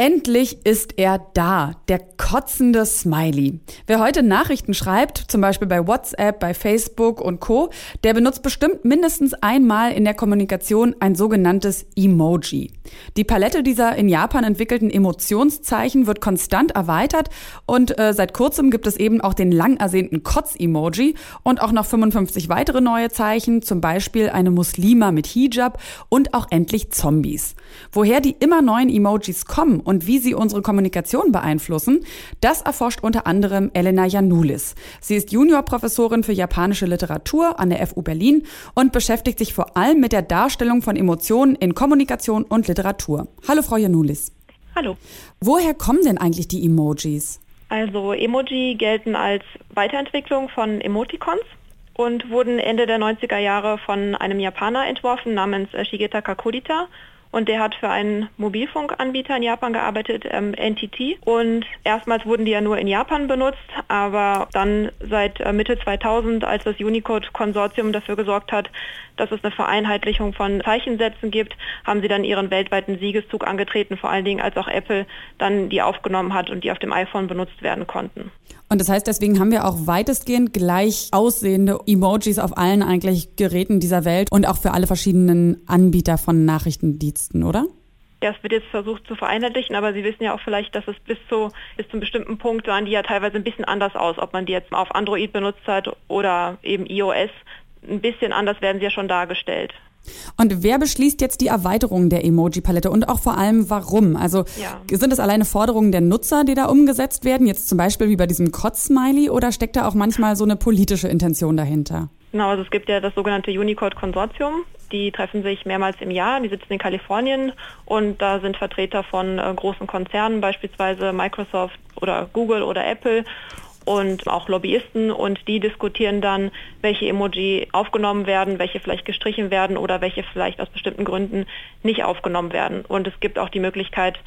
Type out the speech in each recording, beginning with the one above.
Endlich ist er da, der kotzende Smiley. Wer heute Nachrichten schreibt, zum Beispiel bei WhatsApp, bei Facebook und Co., der benutzt bestimmt mindestens einmal in der Kommunikation ein sogenanntes Emoji. Die Palette dieser in Japan entwickelten Emotionszeichen wird konstant erweitert und äh, seit kurzem gibt es eben auch den lang ersehnten Kotz-Emoji und auch noch 55 weitere neue Zeichen, zum Beispiel eine Muslima mit Hijab und auch endlich Zombies. Woher die immer neuen Emojis kommen und wie sie unsere Kommunikation beeinflussen, das erforscht unter anderem Elena Janulis. Sie ist Juniorprofessorin für japanische Literatur an der FU Berlin und beschäftigt sich vor allem mit der Darstellung von Emotionen in Kommunikation und Literatur. Hallo, Frau Janulis. Hallo. Woher kommen denn eigentlich die Emojis? Also Emoji gelten als Weiterentwicklung von Emoticons und wurden Ende der 90er Jahre von einem Japaner entworfen namens Shigeta Kodita und der hat für einen Mobilfunkanbieter in Japan gearbeitet, ähm, NTT. Und erstmals wurden die ja nur in Japan benutzt, aber dann seit äh, Mitte 2000, als das Unicode-Konsortium dafür gesorgt hat, dass es eine Vereinheitlichung von Zeichensätzen gibt, haben sie dann ihren weltweiten Siegeszug angetreten, vor allen Dingen als auch Apple dann die aufgenommen hat und die auf dem iPhone benutzt werden konnten. Und das heißt, deswegen haben wir auch weitestgehend gleich aussehende Emojis auf allen eigentlich Geräten dieser Welt und auch für alle verschiedenen Anbieter von Nachrichtendiensten, oder? Ja, es wird jetzt versucht zu vereinheitlichen, aber Sie wissen ja auch vielleicht, dass es bis zu bis zu einem bestimmten Punkt sahen die ja teilweise ein bisschen anders aus, ob man die jetzt auf Android benutzt hat oder eben iOS. Ein bisschen anders werden sie ja schon dargestellt. Und wer beschließt jetzt die Erweiterung der Emoji-Palette und auch vor allem warum? Also ja. sind es alleine Forderungen der Nutzer, die da umgesetzt werden, jetzt zum Beispiel wie bei diesem Kotz-Smiley oder steckt da auch manchmal so eine politische Intention dahinter? Genau, also es gibt ja das sogenannte Unicode-Konsortium. Die treffen sich mehrmals im Jahr, die sitzen in Kalifornien und da sind Vertreter von äh, großen Konzernen, beispielsweise Microsoft oder Google oder Apple und auch Lobbyisten und die diskutieren dann, welche Emoji aufgenommen werden, welche vielleicht gestrichen werden oder welche vielleicht aus bestimmten Gründen nicht aufgenommen werden. Und es gibt auch die Möglichkeit,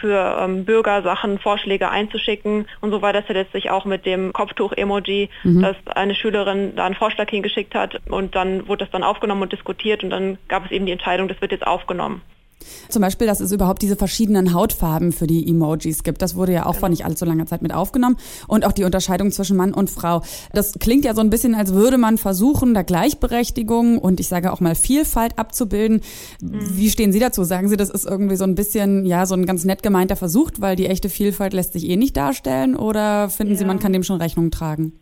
für ähm, Bürger Sachen, Vorschläge einzuschicken. Und so war das ja letztlich auch mit dem Kopftuch-Emoji, mhm. dass eine Schülerin da einen Vorschlag hingeschickt hat und dann wurde das dann aufgenommen und diskutiert und dann gab es eben die Entscheidung, das wird jetzt aufgenommen. Zum Beispiel, dass es überhaupt diese verschiedenen Hautfarben für die Emojis gibt. Das wurde ja auch vor nicht allzu langer Zeit mit aufgenommen. Und auch die Unterscheidung zwischen Mann und Frau. Das klingt ja so ein bisschen, als würde man versuchen, da Gleichberechtigung und ich sage auch mal Vielfalt abzubilden. Mhm. Wie stehen Sie dazu? Sagen Sie, das ist irgendwie so ein bisschen, ja, so ein ganz nett gemeinter Versuch, weil die echte Vielfalt lässt sich eh nicht darstellen? Oder finden ja. Sie, man kann dem schon Rechnung tragen?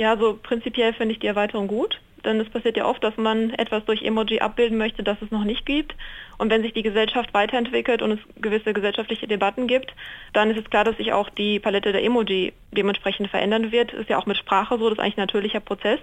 Ja, so prinzipiell finde ich die Erweiterung gut denn es passiert ja oft, dass man etwas durch Emoji abbilden möchte, das es noch nicht gibt. Und wenn sich die Gesellschaft weiterentwickelt und es gewisse gesellschaftliche Debatten gibt, dann ist es klar, dass sich auch die Palette der Emoji dementsprechend verändern wird. Ist ja auch mit Sprache so, das ist eigentlich ein natürlicher Prozess.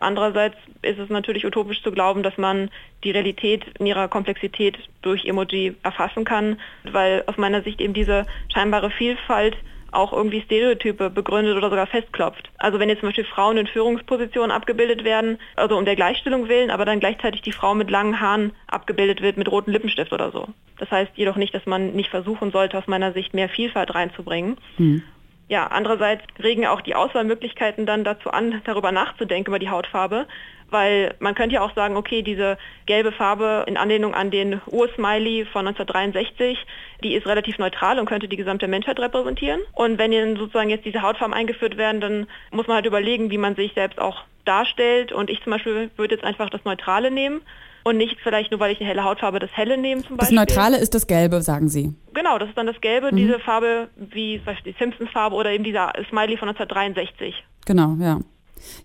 Andererseits ist es natürlich utopisch zu glauben, dass man die Realität in ihrer Komplexität durch Emoji erfassen kann, weil aus meiner Sicht eben diese scheinbare Vielfalt auch irgendwie Stereotype begründet oder sogar festklopft. Also wenn jetzt zum Beispiel Frauen in Führungspositionen abgebildet werden, also um der Gleichstellung willen, aber dann gleichzeitig die Frau mit langen Haaren abgebildet wird mit rotem Lippenstift oder so. Das heißt jedoch nicht, dass man nicht versuchen sollte, aus meiner Sicht mehr Vielfalt reinzubringen. Hm. Ja, andererseits regen auch die Auswahlmöglichkeiten dann dazu an, darüber nachzudenken über die Hautfarbe, weil man könnte ja auch sagen, okay, diese gelbe Farbe in Anlehnung an den Ursmiley von 1963, die ist relativ neutral und könnte die gesamte Menschheit repräsentieren. Und wenn dann sozusagen jetzt diese Hautfarben eingeführt werden, dann muss man halt überlegen, wie man sich selbst auch darstellt. Und ich zum Beispiel würde jetzt einfach das Neutrale nehmen und nicht vielleicht nur, weil ich eine helle Hautfarbe das Helle nehme zum Beispiel. Das Neutrale ist das Gelbe, sagen Sie. Genau, das ist dann das Gelbe, mhm. diese Farbe wie zum Beispiel die Simpsons-Farbe oder eben dieser Smiley von 1963. Genau, ja.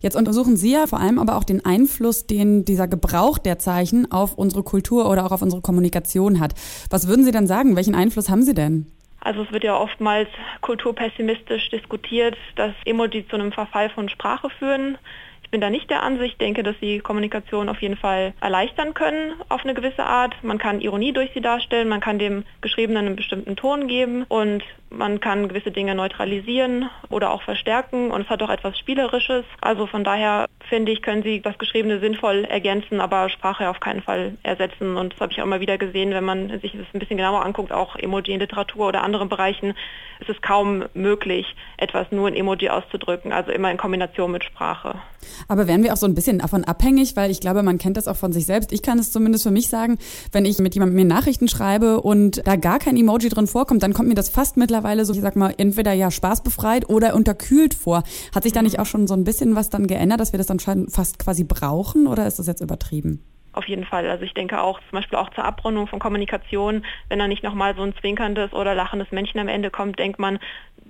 Jetzt untersuchen Sie ja vor allem aber auch den Einfluss, den dieser Gebrauch der Zeichen auf unsere Kultur oder auch auf unsere Kommunikation hat. Was würden Sie denn sagen? Welchen Einfluss haben Sie denn? Also es wird ja oftmals kulturpessimistisch diskutiert, dass Emoji zu einem Verfall von Sprache führen. Ich bin da nicht der Ansicht, denke, dass sie Kommunikation auf jeden Fall erleichtern können auf eine gewisse Art. Man kann Ironie durch sie darstellen, man kann dem Geschriebenen einen bestimmten Ton geben und man kann gewisse Dinge neutralisieren oder auch verstärken und es hat auch etwas Spielerisches. Also von daher finde ich, können Sie das Geschriebene sinnvoll ergänzen, aber Sprache auf keinen Fall ersetzen. Und das habe ich auch immer wieder gesehen, wenn man sich das ein bisschen genauer anguckt, auch Emoji in Literatur oder anderen Bereichen, ist es kaum möglich, etwas nur in Emoji auszudrücken, also immer in Kombination mit Sprache. Aber wären wir auch so ein bisschen davon abhängig, weil ich glaube, man kennt das auch von sich selbst. Ich kann es zumindest für mich sagen, wenn ich mit jemandem mir Nachrichten schreibe und da gar kein Emoji drin vorkommt, dann kommt mir das fast mittlerweile so, ich sag mal, entweder ja spaßbefreit oder unterkühlt vor. Hat sich da nicht auch schon so ein bisschen was dann geändert, dass wir das dann schon fast quasi brauchen oder ist das jetzt übertrieben? Auf jeden Fall. Also ich denke auch zum Beispiel auch zur Abrundung von Kommunikation, wenn da nicht nochmal so ein zwinkerndes oder lachendes Männchen am Ende kommt, denkt man,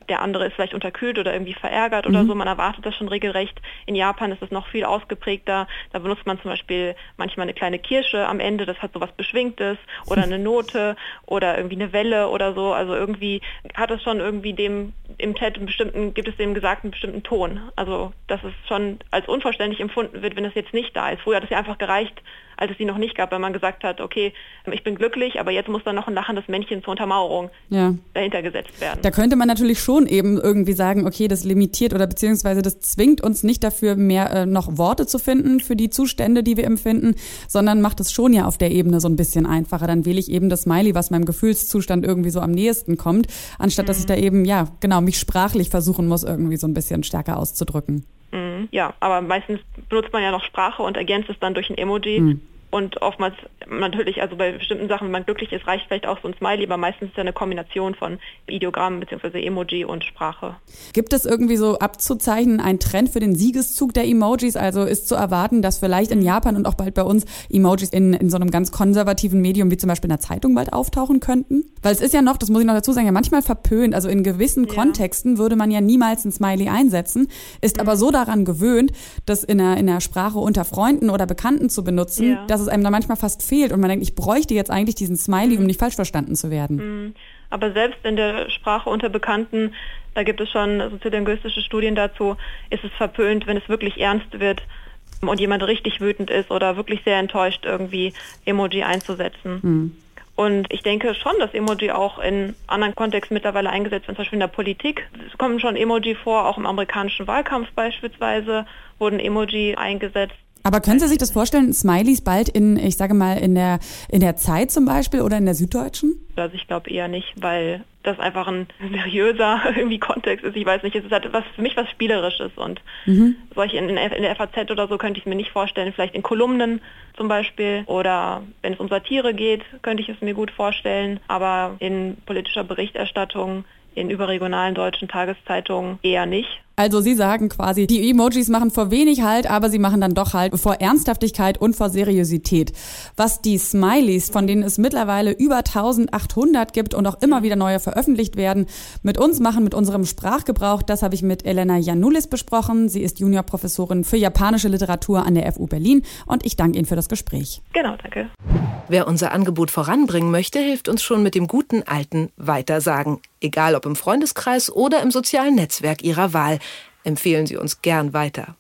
der andere ist vielleicht unterkühlt oder irgendwie verärgert oder mhm. so. Man erwartet das schon regelrecht. In Japan ist es noch viel ausgeprägter. Da benutzt man zum Beispiel manchmal eine kleine Kirsche am Ende, das hat so was Beschwingtes oder eine Note oder irgendwie eine Welle oder so. Also irgendwie hat es schon irgendwie dem im Chat einen bestimmten, gibt es dem Gesagten einen bestimmten Ton. Also dass es schon als unvollständig empfunden wird, wenn es jetzt nicht da ist. Früher hat es ja einfach gereicht, als es sie noch nicht gab, weil man gesagt hat, okay, ich bin glücklich, aber jetzt muss dann noch ein lachendes Männchen zur Untermauerung ja. dahinter gesetzt werden. Da könnte man natürlich schon eben irgendwie sagen, okay, das limitiert oder beziehungsweise das zwingt uns nicht dafür, mehr äh, noch Worte zu finden für die Zustände, die wir empfinden, sondern macht es schon ja auf der Ebene so ein bisschen einfacher. Dann wähle ich eben das Smiley, was meinem Gefühlszustand irgendwie so am nächsten kommt, anstatt mhm. dass ich da eben, ja, genau, mich sprachlich versuchen muss, irgendwie so ein bisschen stärker auszudrücken. Mhm. Ja, aber meistens benutzt man ja noch Sprache und ergänzt es dann durch ein Emoji. Mhm. Und oftmals natürlich, also bei bestimmten Sachen, wenn man glücklich ist, reicht vielleicht auch so ein Smiley, aber meistens ist es ja eine Kombination von Ideogrammen bzw. Emoji und Sprache. Gibt es irgendwie so abzuzeichnen einen Trend für den Siegeszug der Emojis? Also ist zu erwarten, dass vielleicht in Japan und auch bald bei uns Emojis in, in so einem ganz konservativen Medium wie zum Beispiel in der Zeitung bald auftauchen könnten? Weil es ist ja noch, das muss ich noch dazu sagen, ja manchmal verpönt. Also in gewissen ja. Kontexten würde man ja niemals ein Smiley einsetzen, ist mhm. aber so daran gewöhnt, das in der, in der Sprache unter Freunden oder Bekannten zu benutzen, ja. Dass es einem da manchmal fast fehlt und man denkt, ich bräuchte jetzt eigentlich diesen Smiley, um nicht falsch verstanden zu werden. Mhm. Aber selbst in der Sprache unter Bekannten, da gibt es schon soziolinguistische Studien dazu, ist es verpönt, wenn es wirklich ernst wird und jemand richtig wütend ist oder wirklich sehr enttäuscht, irgendwie Emoji einzusetzen. Mhm. Und ich denke schon, dass Emoji auch in anderen Kontexten mittlerweile eingesetzt wird, zum Beispiel in der Politik. Es kommen schon Emoji vor, auch im amerikanischen Wahlkampf beispielsweise wurden Emoji eingesetzt. Aber können Sie sich das vorstellen, Smileys bald in, ich sage mal, in der, in der Zeit zum Beispiel oder in der Süddeutschen? Also ich glaube eher nicht, weil das einfach ein seriöser irgendwie Kontext ist. Ich weiß nicht, es ist halt was, für mich was Spielerisches und mhm. solche in, in der FAZ oder so könnte ich es mir nicht vorstellen. Vielleicht in Kolumnen zum Beispiel oder wenn es um Satire geht, könnte ich es mir gut vorstellen. Aber in politischer Berichterstattung in überregionalen deutschen Tageszeitungen eher nicht. Also Sie sagen quasi, die Emojis machen vor wenig halt, aber sie machen dann doch halt vor Ernsthaftigkeit und vor Seriosität. Was die Smileys, von denen es mittlerweile über 1800 gibt und auch immer wieder neue veröffentlicht werden, mit uns machen, mit unserem Sprachgebrauch, das habe ich mit Elena Janulis besprochen. Sie ist Juniorprofessorin für japanische Literatur an der FU Berlin und ich danke Ihnen für das Gespräch. Genau, danke. Wer unser Angebot voranbringen möchte, hilft uns schon mit dem guten alten Weitersagen. Egal ob im Freundeskreis oder im sozialen Netzwerk Ihrer Wahl empfehlen Sie uns gern weiter.